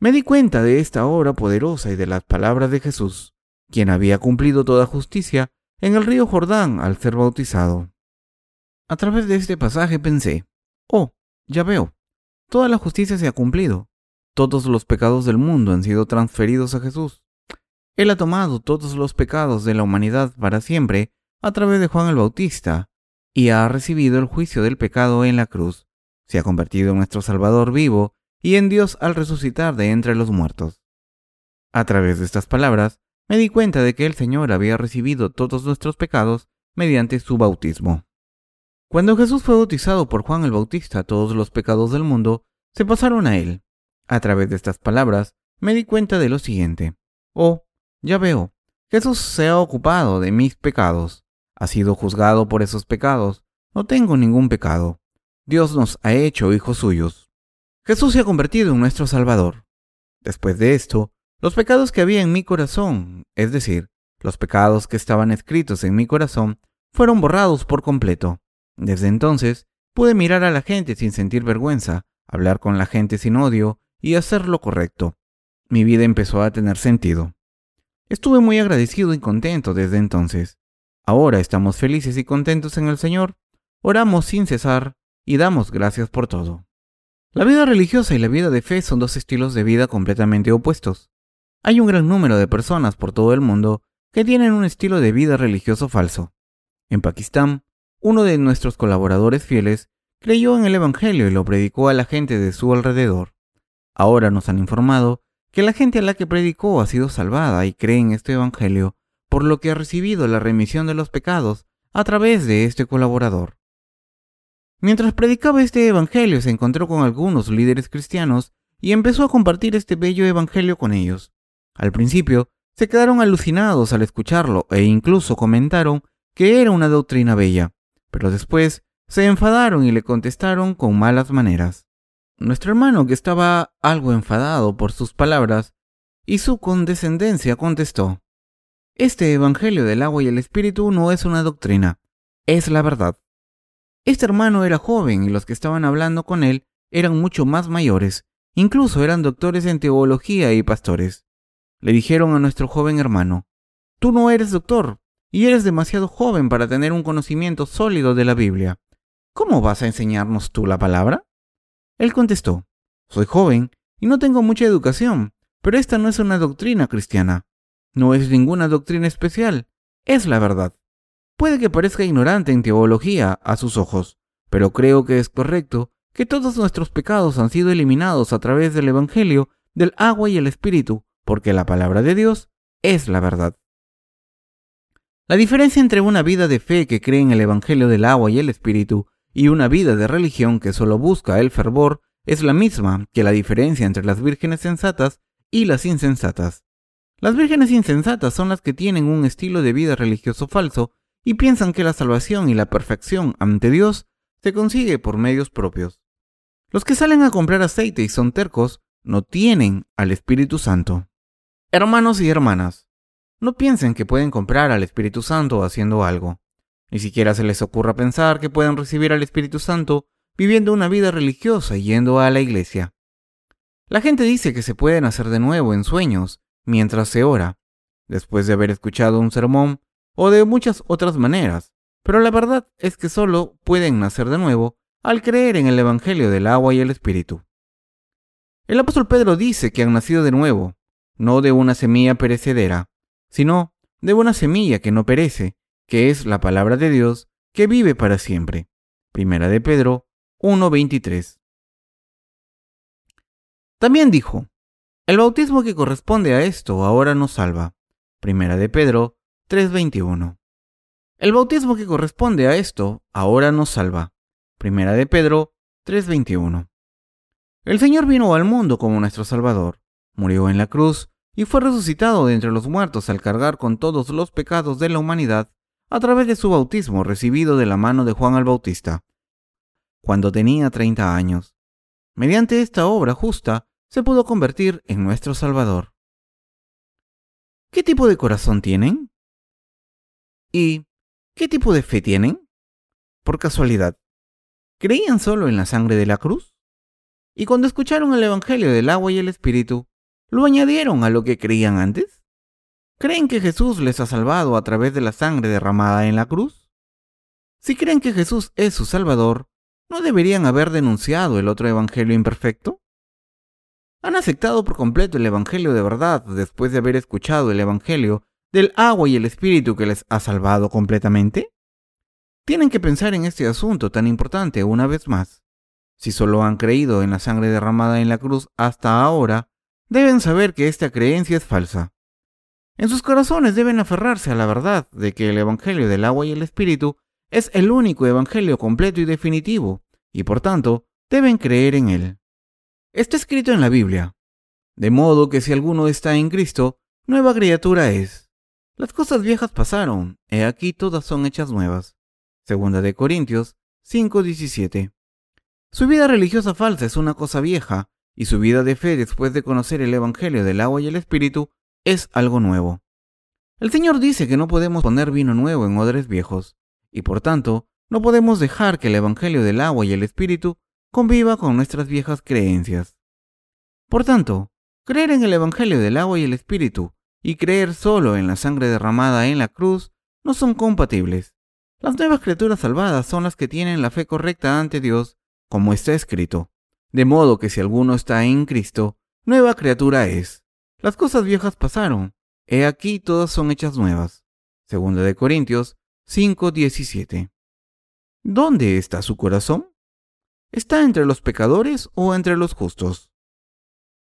Me di cuenta de esta obra poderosa y de las palabras de Jesús, quien había cumplido toda justicia en el río Jordán al ser bautizado. A través de este pasaje pensé, oh, ya veo, toda la justicia se ha cumplido, todos los pecados del mundo han sido transferidos a Jesús. Él ha tomado todos los pecados de la humanidad para siempre a través de Juan el Bautista y ha recibido el juicio del pecado en la cruz. Se ha convertido en nuestro Salvador vivo y en Dios al resucitar de entre los muertos. A través de estas palabras, me di cuenta de que el Señor había recibido todos nuestros pecados mediante su bautismo. Cuando Jesús fue bautizado por Juan el Bautista, todos los pecados del mundo se pasaron a él. A través de estas palabras, me di cuenta de lo siguiente. Oh, ya veo, Jesús se ha ocupado de mis pecados. Ha sido juzgado por esos pecados. No tengo ningún pecado. Dios nos ha hecho hijos suyos. Jesús se ha convertido en nuestro Salvador. Después de esto, los pecados que había en mi corazón, es decir, los pecados que estaban escritos en mi corazón, fueron borrados por completo. Desde entonces, pude mirar a la gente sin sentir vergüenza, hablar con la gente sin odio y hacer lo correcto. Mi vida empezó a tener sentido. Estuve muy agradecido y contento desde entonces. Ahora estamos felices y contentos en el Señor, oramos sin cesar y damos gracias por todo. La vida religiosa y la vida de fe son dos estilos de vida completamente opuestos. Hay un gran número de personas por todo el mundo que tienen un estilo de vida religioso falso. En Pakistán, uno de nuestros colaboradores fieles creyó en el Evangelio y lo predicó a la gente de su alrededor. Ahora nos han informado que la gente a la que predicó ha sido salvada y cree en este Evangelio, por lo que ha recibido la remisión de los pecados a través de este colaborador. Mientras predicaba este evangelio se encontró con algunos líderes cristianos y empezó a compartir este bello evangelio con ellos. Al principio, se quedaron alucinados al escucharlo e incluso comentaron que era una doctrina bella, pero después se enfadaron y le contestaron con malas maneras. Nuestro hermano, que estaba algo enfadado por sus palabras y su condescendencia, contestó, Este Evangelio del agua y el Espíritu no es una doctrina, es la verdad. Este hermano era joven y los que estaban hablando con él eran mucho más mayores, incluso eran doctores en teología y pastores. Le dijeron a nuestro joven hermano, Tú no eres doctor y eres demasiado joven para tener un conocimiento sólido de la Biblia. ¿Cómo vas a enseñarnos tú la palabra? Él contestó, Soy joven y no tengo mucha educación, pero esta no es una doctrina cristiana. No es ninguna doctrina especial, es la verdad. Puede que parezca ignorante en teología a sus ojos, pero creo que es correcto que todos nuestros pecados han sido eliminados a través del Evangelio del agua y el Espíritu, porque la palabra de Dios es la verdad. La diferencia entre una vida de fe que cree en el Evangelio del agua y el Espíritu y una vida de religión que solo busca el fervor es la misma que la diferencia entre las vírgenes sensatas y las insensatas. Las vírgenes insensatas son las que tienen un estilo de vida religioso falso y piensan que la salvación y la perfección ante Dios se consigue por medios propios. Los que salen a comprar aceite y son tercos no tienen al Espíritu Santo. Hermanos y hermanas, no piensen que pueden comprar al Espíritu Santo haciendo algo. Ni siquiera se les ocurra pensar que pueden recibir al Espíritu Santo viviendo una vida religiosa y yendo a la iglesia. La gente dice que se pueden hacer de nuevo en sueños mientras se ora. Después de haber escuchado un sermón, o de muchas otras maneras, pero la verdad es que solo pueden nacer de nuevo al creer en el Evangelio del agua y el Espíritu. El apóstol Pedro dice que han nacido de nuevo, no de una semilla perecedera, sino de una semilla que no perece, que es la palabra de Dios que vive para siempre. Primera de Pedro 1.23. También dijo, el bautismo que corresponde a esto ahora nos salva. Primera de Pedro 3:21. El bautismo que corresponde a esto ahora nos salva. Primera de Pedro 3:21. El Señor vino al mundo como nuestro Salvador, murió en la cruz y fue resucitado de entre los muertos al cargar con todos los pecados de la humanidad a través de su bautismo recibido de la mano de Juan el Bautista, cuando tenía 30 años. Mediante esta obra justa se pudo convertir en nuestro Salvador. ¿Qué tipo de corazón tienen? ¿Y qué tipo de fe tienen? Por casualidad, ¿creían solo en la sangre de la cruz? Y cuando escucharon el Evangelio del agua y el Espíritu, ¿lo añadieron a lo que creían antes? ¿Creen que Jesús les ha salvado a través de la sangre derramada en la cruz? Si creen que Jesús es su Salvador, ¿no deberían haber denunciado el otro Evangelio imperfecto? ¿Han aceptado por completo el Evangelio de verdad después de haber escuchado el Evangelio del agua y el Espíritu que les ha salvado completamente? Tienen que pensar en este asunto tan importante una vez más. Si solo han creído en la sangre derramada en la cruz hasta ahora, deben saber que esta creencia es falsa. En sus corazones deben aferrarse a la verdad de que el Evangelio del agua y el Espíritu es el único Evangelio completo y definitivo, y por tanto deben creer en él. Está escrito en la Biblia, de modo que si alguno está en Cristo, nueva criatura es. Las cosas viejas pasaron, he aquí todas son hechas nuevas. Segunda de Corintios 5:17. Su vida religiosa falsa es una cosa vieja, y su vida de fe después de conocer el Evangelio del agua y el Espíritu es algo nuevo. El Señor dice que no podemos poner vino nuevo en odres viejos, y por tanto, no podemos dejar que el Evangelio del agua y el Espíritu conviva con nuestras viejas creencias. Por tanto, creer en el Evangelio del agua y el Espíritu y creer solo en la sangre derramada en la cruz no son compatibles. Las nuevas criaturas salvadas son las que tienen la fe correcta ante Dios, como está escrito. De modo que si alguno está en Cristo, nueva criatura es. Las cosas viejas pasaron, he aquí todas son hechas nuevas. Segunda de Corintios 5:17. ¿Dónde está su corazón? ¿Está entre los pecadores o entre los justos?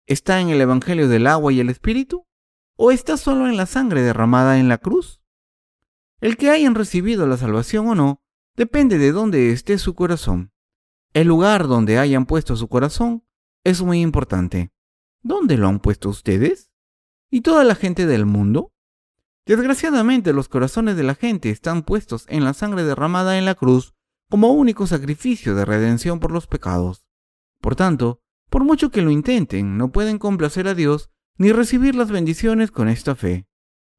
¿Está en el Evangelio del agua y el Espíritu? ¿O está solo en la sangre derramada en la cruz? El que hayan recibido la salvación o no depende de dónde esté su corazón. El lugar donde hayan puesto su corazón es muy importante. ¿Dónde lo han puesto ustedes? ¿Y toda la gente del mundo? Desgraciadamente los corazones de la gente están puestos en la sangre derramada en la cruz como único sacrificio de redención por los pecados. Por tanto, por mucho que lo intenten, no pueden complacer a Dios ni recibir las bendiciones con esta fe.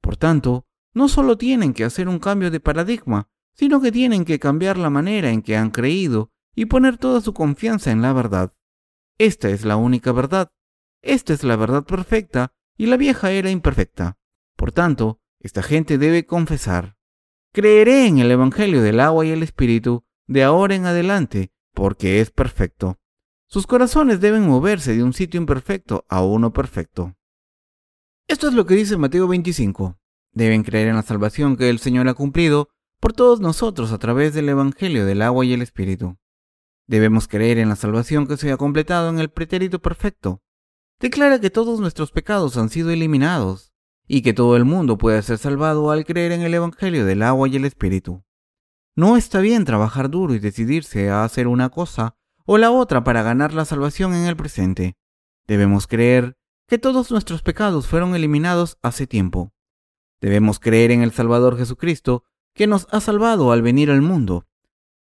Por tanto, no solo tienen que hacer un cambio de paradigma, sino que tienen que cambiar la manera en que han creído y poner toda su confianza en la verdad. Esta es la única verdad. Esta es la verdad perfecta y la vieja era imperfecta. Por tanto, esta gente debe confesar, creeré en el Evangelio del agua y el Espíritu de ahora en adelante, porque es perfecto. Sus corazones deben moverse de un sitio imperfecto a uno perfecto. Esto es lo que dice Mateo 25. Deben creer en la salvación que el Señor ha cumplido por todos nosotros a través del Evangelio del agua y el Espíritu. Debemos creer en la salvación que se ha completado en el pretérito perfecto, declara que todos nuestros pecados han sido eliminados y que todo el mundo puede ser salvado al creer en el Evangelio del agua y el Espíritu. No está bien trabajar duro y decidirse a hacer una cosa o la otra para ganar la salvación en el presente. Debemos creer que todos nuestros pecados fueron eliminados hace tiempo. Debemos creer en el Salvador Jesucristo, que nos ha salvado al venir al mundo,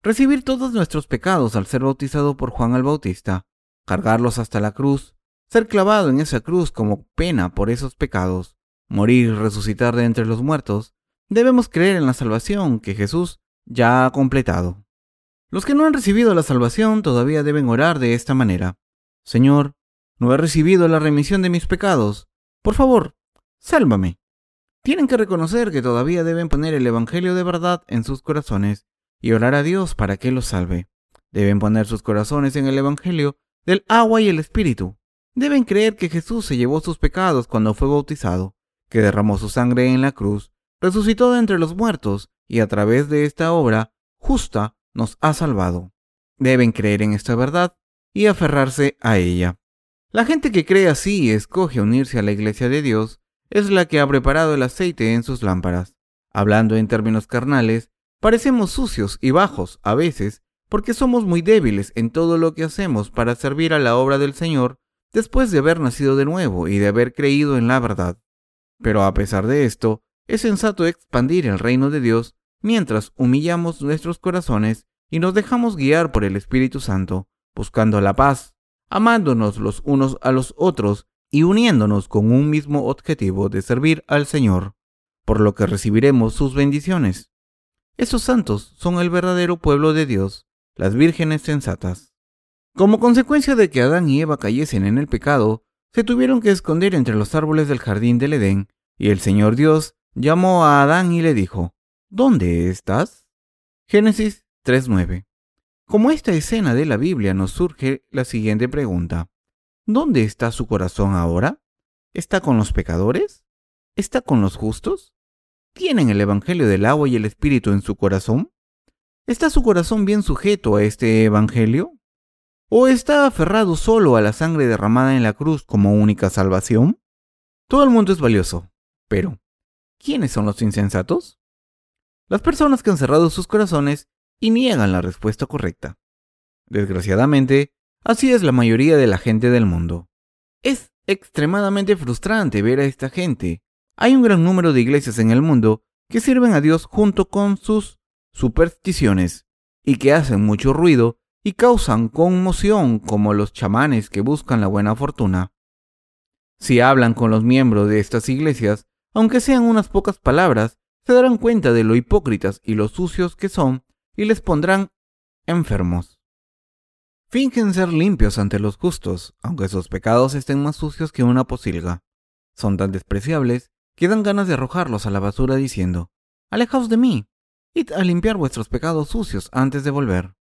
recibir todos nuestros pecados al ser bautizado por Juan el Bautista, cargarlos hasta la cruz, ser clavado en esa cruz como pena por esos pecados, morir y resucitar de entre los muertos, debemos creer en la salvación que Jesús ya ha completado. Los que no han recibido la salvación todavía deben orar de esta manera. Señor, no he recibido la remisión de mis pecados. Por favor, sálvame. Tienen que reconocer que todavía deben poner el Evangelio de verdad en sus corazones y orar a Dios para que los salve. Deben poner sus corazones en el Evangelio del agua y el Espíritu, deben creer que Jesús se llevó sus pecados cuando fue bautizado, que derramó su sangre en la cruz, resucitó de entre los muertos y a través de esta obra justa nos ha salvado. Deben creer en esta verdad y aferrarse a ella. La gente que cree así y escoge unirse a la iglesia de Dios es la que ha preparado el aceite en sus lámparas. Hablando en términos carnales, parecemos sucios y bajos a veces porque somos muy débiles en todo lo que hacemos para servir a la obra del Señor después de haber nacido de nuevo y de haber creído en la verdad. Pero a pesar de esto, es sensato expandir el reino de Dios mientras humillamos nuestros corazones y nos dejamos guiar por el Espíritu Santo, buscando la paz, amándonos los unos a los otros y uniéndonos con un mismo objetivo de servir al Señor, por lo que recibiremos sus bendiciones. Esos santos son el verdadero pueblo de Dios, las vírgenes sensatas. Como consecuencia de que Adán y Eva cayesen en el pecado, se tuvieron que esconder entre los árboles del jardín del Edén, y el Señor Dios llamó a Adán y le dijo, ¿Dónde estás? Génesis 3.9. Como esta escena de la Biblia nos surge la siguiente pregunta. ¿Dónde está su corazón ahora? ¿Está con los pecadores? ¿Está con los justos? ¿Tienen el Evangelio del agua y el Espíritu en su corazón? ¿Está su corazón bien sujeto a este Evangelio? ¿O está aferrado solo a la sangre derramada en la cruz como única salvación? Todo el mundo es valioso, pero ¿quiénes son los insensatos? Las personas que han cerrado sus corazones y niegan la respuesta correcta. Desgraciadamente, así es la mayoría de la gente del mundo. Es extremadamente frustrante ver a esta gente. Hay un gran número de iglesias en el mundo que sirven a Dios junto con sus supersticiones y que hacen mucho ruido y causan conmoción como los chamanes que buscan la buena fortuna. Si hablan con los miembros de estas iglesias, aunque sean unas pocas palabras, se darán cuenta de lo hipócritas y lo sucios que son y les pondrán enfermos. Fingen ser limpios ante los justos, aunque sus pecados estén más sucios que una posilga. Son tan despreciables que dan ganas de arrojarlos a la basura diciendo, Alejaos de mí, id a limpiar vuestros pecados sucios antes de volver.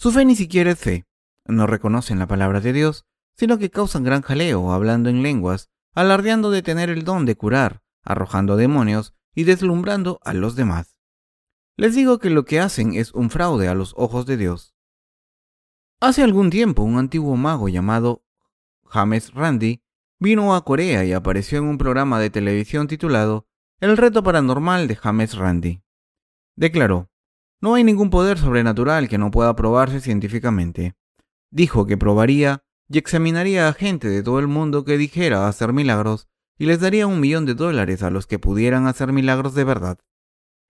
Su fe ni siquiera es fe. No reconocen la palabra de Dios, sino que causan gran jaleo hablando en lenguas, alardeando de tener el don de curar, arrojando demonios y deslumbrando a los demás. Les digo que lo que hacen es un fraude a los ojos de Dios. Hace algún tiempo un antiguo mago llamado James Randi vino a Corea y apareció en un programa de televisión titulado El reto paranormal de James Randi. Declaró, no hay ningún poder sobrenatural que no pueda probarse científicamente. Dijo que probaría y examinaría a gente de todo el mundo que dijera hacer milagros y les daría un millón de dólares a los que pudieran hacer milagros de verdad.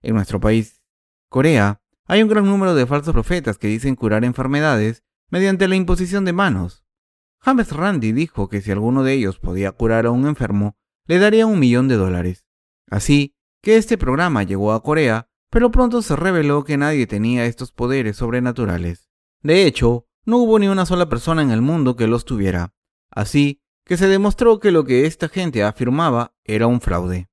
En nuestro país, Corea, hay un gran número de falsos profetas que dicen curar enfermedades mediante la imposición de manos. James Randi dijo que si alguno de ellos podía curar a un enfermo, le daría un millón de dólares. Así que este programa llegó a Corea pero pronto se reveló que nadie tenía estos poderes sobrenaturales. De hecho, no hubo ni una sola persona en el mundo que los tuviera. Así que se demostró que lo que esta gente afirmaba era un fraude.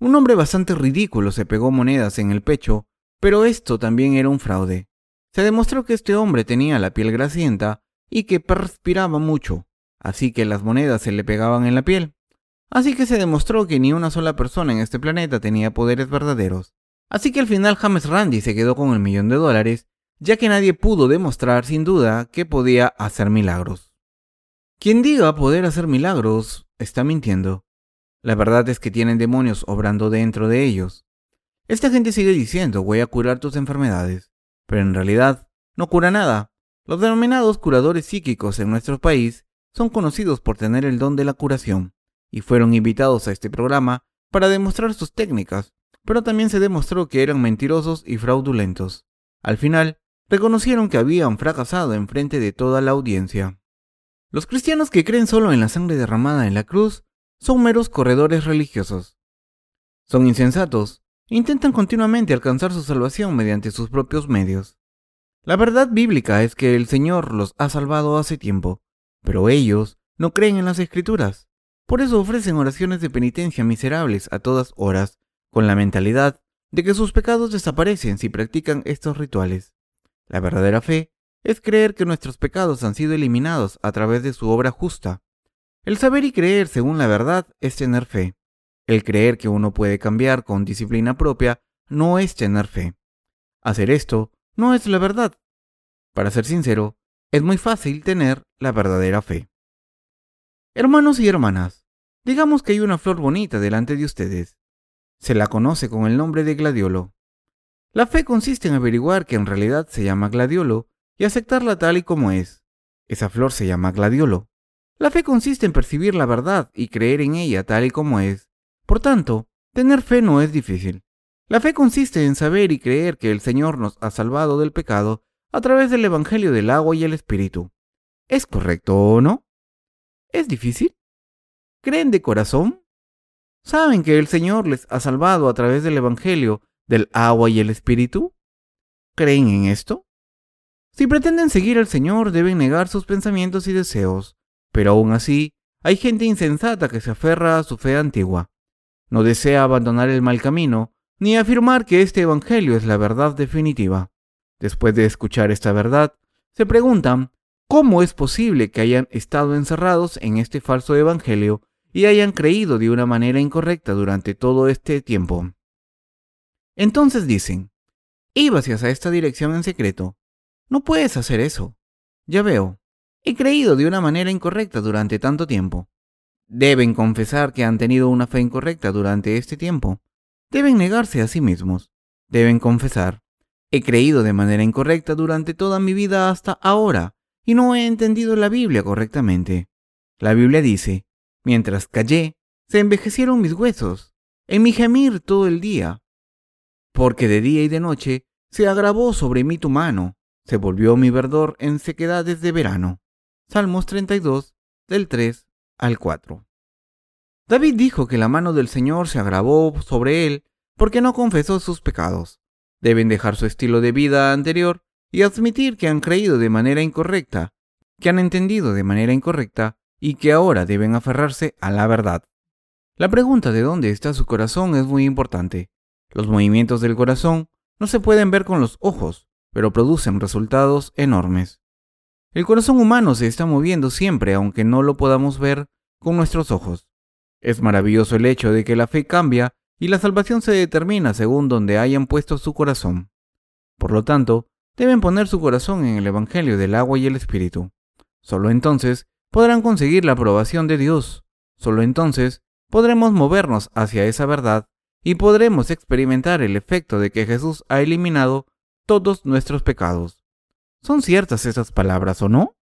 Un hombre bastante ridículo se pegó monedas en el pecho, pero esto también era un fraude. Se demostró que este hombre tenía la piel grasienta y que perspiraba mucho, así que las monedas se le pegaban en la piel. Así que se demostró que ni una sola persona en este planeta tenía poderes verdaderos. Así que al final James Randi se quedó con el millón de dólares, ya que nadie pudo demostrar sin duda que podía hacer milagros. Quien diga poder hacer milagros está mintiendo. La verdad es que tienen demonios obrando dentro de ellos. Esta gente sigue diciendo voy a curar tus enfermedades, pero en realidad no cura nada. Los denominados curadores psíquicos en nuestro país son conocidos por tener el don de la curación, y fueron invitados a este programa para demostrar sus técnicas, pero también se demostró que eran mentirosos y fraudulentos. Al final, reconocieron que habían fracasado en frente de toda la audiencia. Los cristianos que creen solo en la sangre derramada en la cruz son meros corredores religiosos. Son insensatos, intentan continuamente alcanzar su salvación mediante sus propios medios. La verdad bíblica es que el Señor los ha salvado hace tiempo, pero ellos no creen en las escrituras. Por eso ofrecen oraciones de penitencia miserables a todas horas con la mentalidad de que sus pecados desaparecen si practican estos rituales. La verdadera fe es creer que nuestros pecados han sido eliminados a través de su obra justa. El saber y creer según la verdad es tener fe. El creer que uno puede cambiar con disciplina propia no es tener fe. Hacer esto no es la verdad. Para ser sincero, es muy fácil tener la verdadera fe. Hermanos y hermanas, digamos que hay una flor bonita delante de ustedes. Se la conoce con el nombre de gladiolo. La fe consiste en averiguar que en realidad se llama gladiolo y aceptarla tal y como es. Esa flor se llama gladiolo. La fe consiste en percibir la verdad y creer en ella tal y como es. Por tanto, tener fe no es difícil. La fe consiste en saber y creer que el Señor nos ha salvado del pecado a través del Evangelio del agua y el Espíritu. ¿Es correcto o no? ¿Es difícil? ¿Creen de corazón? ¿Saben que el Señor les ha salvado a través del Evangelio del agua y el Espíritu? ¿Creen en esto? Si pretenden seguir al Señor deben negar sus pensamientos y deseos, pero aún así hay gente insensata que se aferra a su fe antigua. No desea abandonar el mal camino, ni afirmar que este Evangelio es la verdad definitiva. Después de escuchar esta verdad, se preguntan cómo es posible que hayan estado encerrados en este falso Evangelio y hayan creído de una manera incorrecta durante todo este tiempo. Entonces dicen, ibas hacia esta dirección en secreto. No puedes hacer eso. Ya veo, he creído de una manera incorrecta durante tanto tiempo. Deben confesar que han tenido una fe incorrecta durante este tiempo. Deben negarse a sí mismos. Deben confesar, he creído de manera incorrecta durante toda mi vida hasta ahora y no he entendido la Biblia correctamente. La Biblia dice, mientras callé, se envejecieron mis huesos, en mi gemir todo el día. Porque de día y de noche se agravó sobre mí tu mano, se volvió mi verdor en sequedades de verano. Salmos 32, del 3 al 4. David dijo que la mano del Señor se agravó sobre él porque no confesó sus pecados. Deben dejar su estilo de vida anterior y admitir que han creído de manera incorrecta, que han entendido de manera incorrecta y que ahora deben aferrarse a la verdad. La pregunta de dónde está su corazón es muy importante. Los movimientos del corazón no se pueden ver con los ojos, pero producen resultados enormes. El corazón humano se está moviendo siempre aunque no lo podamos ver con nuestros ojos. Es maravilloso el hecho de que la fe cambia y la salvación se determina según donde hayan puesto su corazón. Por lo tanto, deben poner su corazón en el Evangelio del agua y el Espíritu. Solo entonces podrán conseguir la aprobación de Dios. Solo entonces podremos movernos hacia esa verdad y podremos experimentar el efecto de que Jesús ha eliminado todos nuestros pecados. ¿Son ciertas esas palabras o no?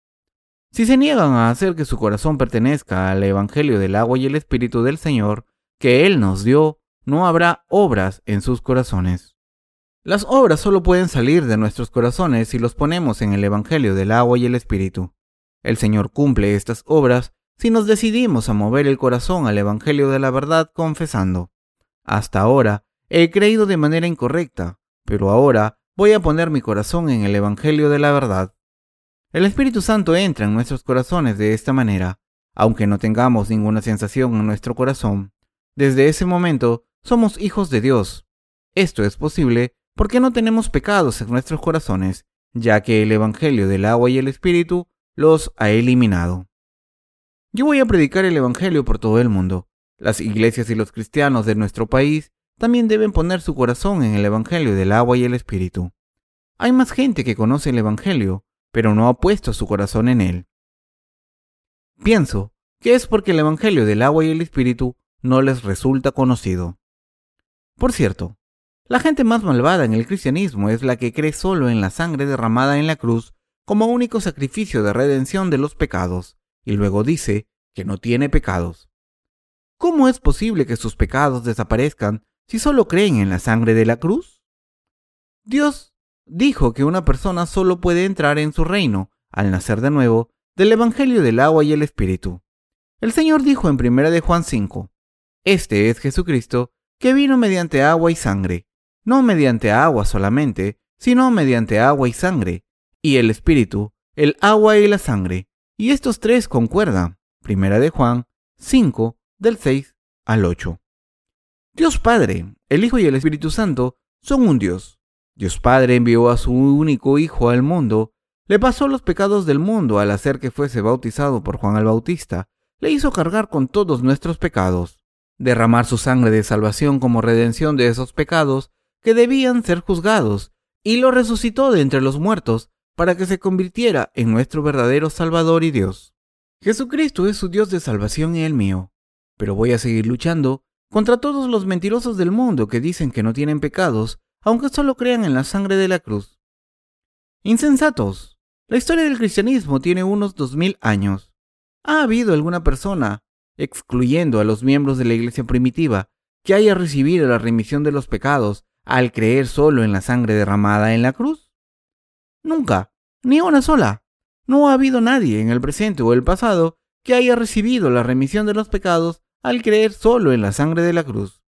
Si se niegan a hacer que su corazón pertenezca al Evangelio del agua y el Espíritu del Señor que Él nos dio, no habrá obras en sus corazones. Las obras solo pueden salir de nuestros corazones si los ponemos en el Evangelio del agua y el Espíritu. El Señor cumple estas obras si nos decidimos a mover el corazón al Evangelio de la verdad confesando. Hasta ahora he creído de manera incorrecta, pero ahora voy a poner mi corazón en el Evangelio de la verdad. El Espíritu Santo entra en nuestros corazones de esta manera, aunque no tengamos ninguna sensación en nuestro corazón. Desde ese momento somos hijos de Dios. Esto es posible porque no tenemos pecados en nuestros corazones, ya que el Evangelio del agua y el Espíritu los ha eliminado. Yo voy a predicar el Evangelio por todo el mundo. Las iglesias y los cristianos de nuestro país también deben poner su corazón en el Evangelio del agua y el Espíritu. Hay más gente que conoce el Evangelio, pero no ha puesto su corazón en él. Pienso que es porque el Evangelio del agua y el Espíritu no les resulta conocido. Por cierto, la gente más malvada en el cristianismo es la que cree solo en la sangre derramada en la cruz como único sacrificio de redención de los pecados, y luego dice que no tiene pecados. ¿Cómo es posible que sus pecados desaparezcan si solo creen en la sangre de la cruz? Dios dijo que una persona solo puede entrar en su reino, al nacer de nuevo, del Evangelio del agua y el Espíritu. El Señor dijo en 1 de Juan 5, Este es Jesucristo, que vino mediante agua y sangre, no mediante agua solamente, sino mediante agua y sangre, y el Espíritu, el agua y la sangre, y estos tres concuerdan. 1 de Juan 5, del 6 al 8. Dios Padre, el Hijo y el Espíritu Santo son un Dios. Dios Padre envió a su único Hijo al mundo, le pasó los pecados del mundo al hacer que fuese bautizado por Juan el Bautista, le hizo cargar con todos nuestros pecados, derramar su sangre de salvación como redención de esos pecados que debían ser juzgados, y lo resucitó de entre los muertos para que se convirtiera en nuestro verdadero Salvador y Dios. Jesucristo es su Dios de salvación y el mío, pero voy a seguir luchando contra todos los mentirosos del mundo que dicen que no tienen pecados, aunque solo crean en la sangre de la cruz. Insensatos. La historia del cristianismo tiene unos dos mil años. ¿Ha habido alguna persona, excluyendo a los miembros de la iglesia primitiva, que haya recibido la remisión de los pecados al creer solo en la sangre derramada en la cruz? Nunca, ni una sola. No ha habido nadie en el presente o el pasado que haya recibido la remisión de los pecados al creer solo en la sangre de la cruz.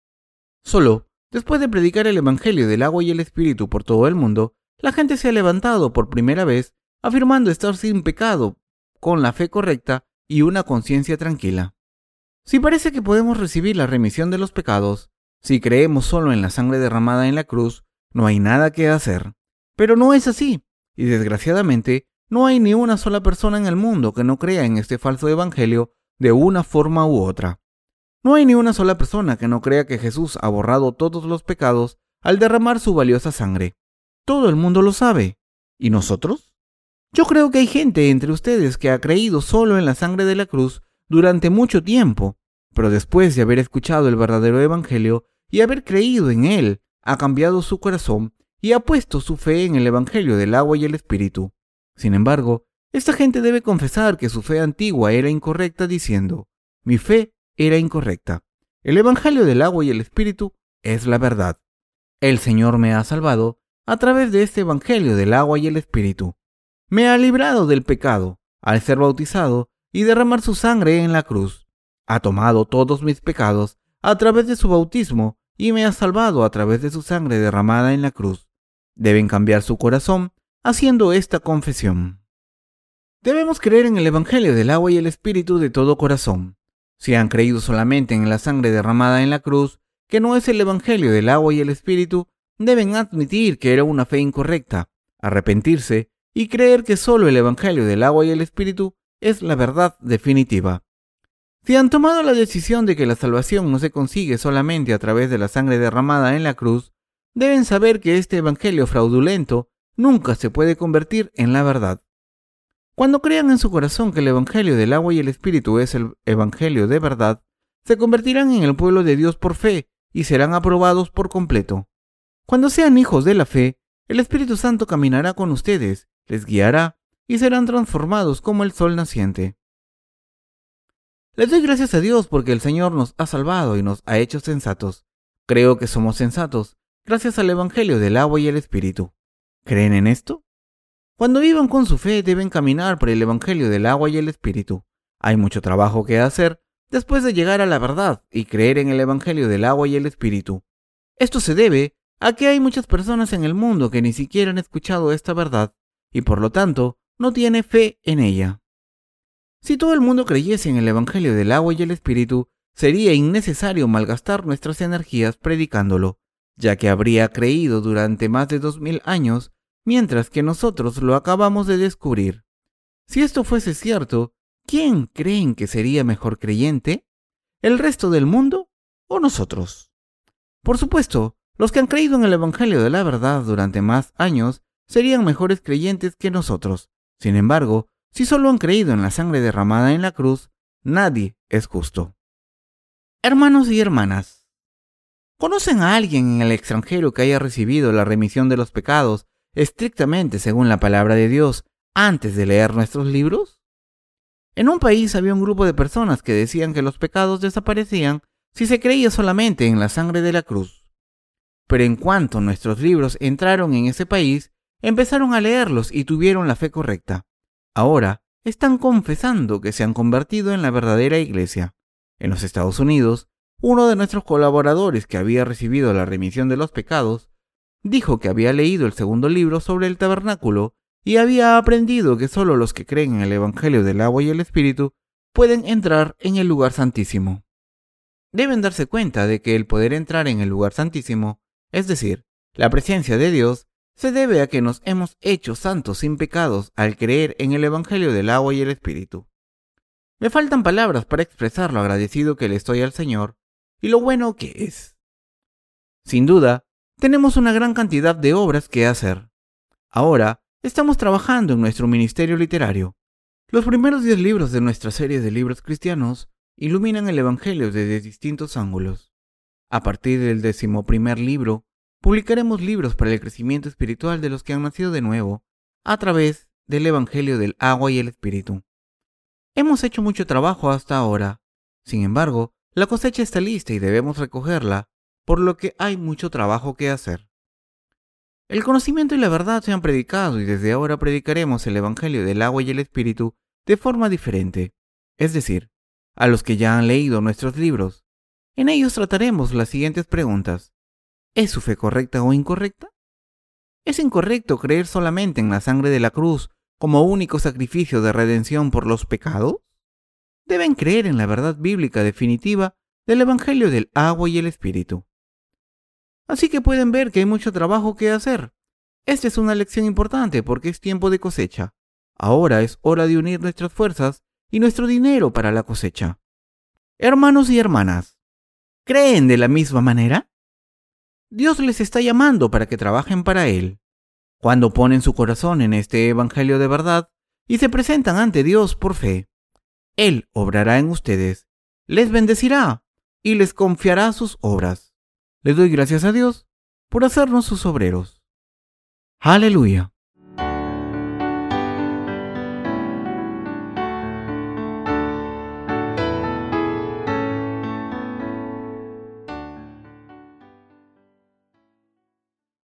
Solo, después de predicar el Evangelio del agua y el Espíritu por todo el mundo, la gente se ha levantado por primera vez afirmando estar sin pecado, con la fe correcta y una conciencia tranquila. Si parece que podemos recibir la remisión de los pecados, si creemos solo en la sangre derramada en la cruz, no hay nada que hacer. Pero no es así, y desgraciadamente no hay ni una sola persona en el mundo que no crea en este falso evangelio de una forma u otra. No hay ni una sola persona que no crea que Jesús ha borrado todos los pecados al derramar su valiosa sangre. Todo el mundo lo sabe. ¿Y nosotros? Yo creo que hay gente entre ustedes que ha creído solo en la sangre de la cruz durante mucho tiempo, pero después de haber escuchado el verdadero Evangelio y haber creído en él, ha cambiado su corazón y ha puesto su fe en el Evangelio del agua y el Espíritu. Sin embargo, esta gente debe confesar que su fe antigua era incorrecta diciendo, mi fe era incorrecta. El Evangelio del agua y el Espíritu es la verdad. El Señor me ha salvado a través de este Evangelio del agua y el Espíritu. Me ha librado del pecado al ser bautizado y derramar su sangre en la cruz. Ha tomado todos mis pecados a través de su bautismo y me ha salvado a través de su sangre derramada en la cruz. Deben cambiar su corazón haciendo esta confesión. Debemos creer en el Evangelio del agua y el Espíritu de todo corazón. Si han creído solamente en la sangre derramada en la cruz, que no es el Evangelio del agua y el Espíritu, deben admitir que era una fe incorrecta, arrepentirse y creer que solo el Evangelio del agua y el Espíritu es la verdad definitiva. Si han tomado la decisión de que la salvación no se consigue solamente a través de la sangre derramada en la cruz, deben saber que este Evangelio fraudulento nunca se puede convertir en la verdad. Cuando crean en su corazón que el Evangelio del agua y el Espíritu es el Evangelio de verdad, se convertirán en el pueblo de Dios por fe y serán aprobados por completo. Cuando sean hijos de la fe, el Espíritu Santo caminará con ustedes, les guiará y serán transformados como el sol naciente. Les doy gracias a Dios porque el Señor nos ha salvado y nos ha hecho sensatos. Creo que somos sensatos gracias al Evangelio del agua y el Espíritu. ¿Creen en esto? Cuando vivan con su fe deben caminar por el Evangelio del agua y el Espíritu. Hay mucho trabajo que hacer después de llegar a la verdad y creer en el Evangelio del agua y el Espíritu. Esto se debe a que hay muchas personas en el mundo que ni siquiera han escuchado esta verdad y por lo tanto no tiene fe en ella. Si todo el mundo creyese en el Evangelio del agua y el Espíritu, sería innecesario malgastar nuestras energías predicándolo, ya que habría creído durante más de dos mil años mientras que nosotros lo acabamos de descubrir. Si esto fuese cierto, ¿quién creen que sería mejor creyente? ¿El resto del mundo o nosotros? Por supuesto, los que han creído en el Evangelio de la verdad durante más años serían mejores creyentes que nosotros. Sin embargo, si solo han creído en la sangre derramada en la cruz, nadie es justo. Hermanos y hermanas, ¿conocen a alguien en el extranjero que haya recibido la remisión de los pecados estrictamente según la palabra de Dios antes de leer nuestros libros? En un país había un grupo de personas que decían que los pecados desaparecían si se creía solamente en la sangre de la cruz. Pero en cuanto nuestros libros entraron en ese país, empezaron a leerlos y tuvieron la fe correcta. Ahora están confesando que se han convertido en la verdadera iglesia. En los Estados Unidos, uno de nuestros colaboradores que había recibido la remisión de los pecados dijo que había leído el segundo libro sobre el tabernáculo y había aprendido que solo los que creen en el Evangelio del agua y el Espíritu pueden entrar en el lugar santísimo. Deben darse cuenta de que el poder entrar en el lugar santísimo, es decir, la presencia de Dios, se debe a que nos hemos hecho santos sin pecados al creer en el Evangelio del agua y el Espíritu. Me faltan palabras para expresar lo agradecido que le estoy al Señor y lo bueno que es. Sin duda, tenemos una gran cantidad de obras que hacer. Ahora estamos trabajando en nuestro ministerio literario. Los primeros diez libros de nuestra serie de libros cristianos iluminan el Evangelio desde distintos ángulos. A partir del decimoprimer libro, publicaremos libros para el crecimiento espiritual de los que han nacido de nuevo, a través del Evangelio del agua y el Espíritu. Hemos hecho mucho trabajo hasta ahora. Sin embargo, la cosecha está lista y debemos recogerla, por lo que hay mucho trabajo que hacer. El conocimiento y la verdad se han predicado y desde ahora predicaremos el Evangelio del agua y el Espíritu de forma diferente. Es decir, a los que ya han leído nuestros libros. En ellos trataremos las siguientes preguntas. ¿Es su fe correcta o incorrecta? ¿Es incorrecto creer solamente en la sangre de la cruz como único sacrificio de redención por los pecados? Deben creer en la verdad bíblica definitiva del Evangelio del agua y el Espíritu. Así que pueden ver que hay mucho trabajo que hacer. Esta es una lección importante porque es tiempo de cosecha. Ahora es hora de unir nuestras fuerzas y nuestro dinero para la cosecha. Hermanos y hermanas, ¿creen de la misma manera? Dios les está llamando para que trabajen para Él. Cuando ponen su corazón en este Evangelio de verdad y se presentan ante Dios por fe, Él obrará en ustedes, les bendecirá y les confiará sus obras. Le doy gracias a Dios por hacernos sus obreros. Aleluya.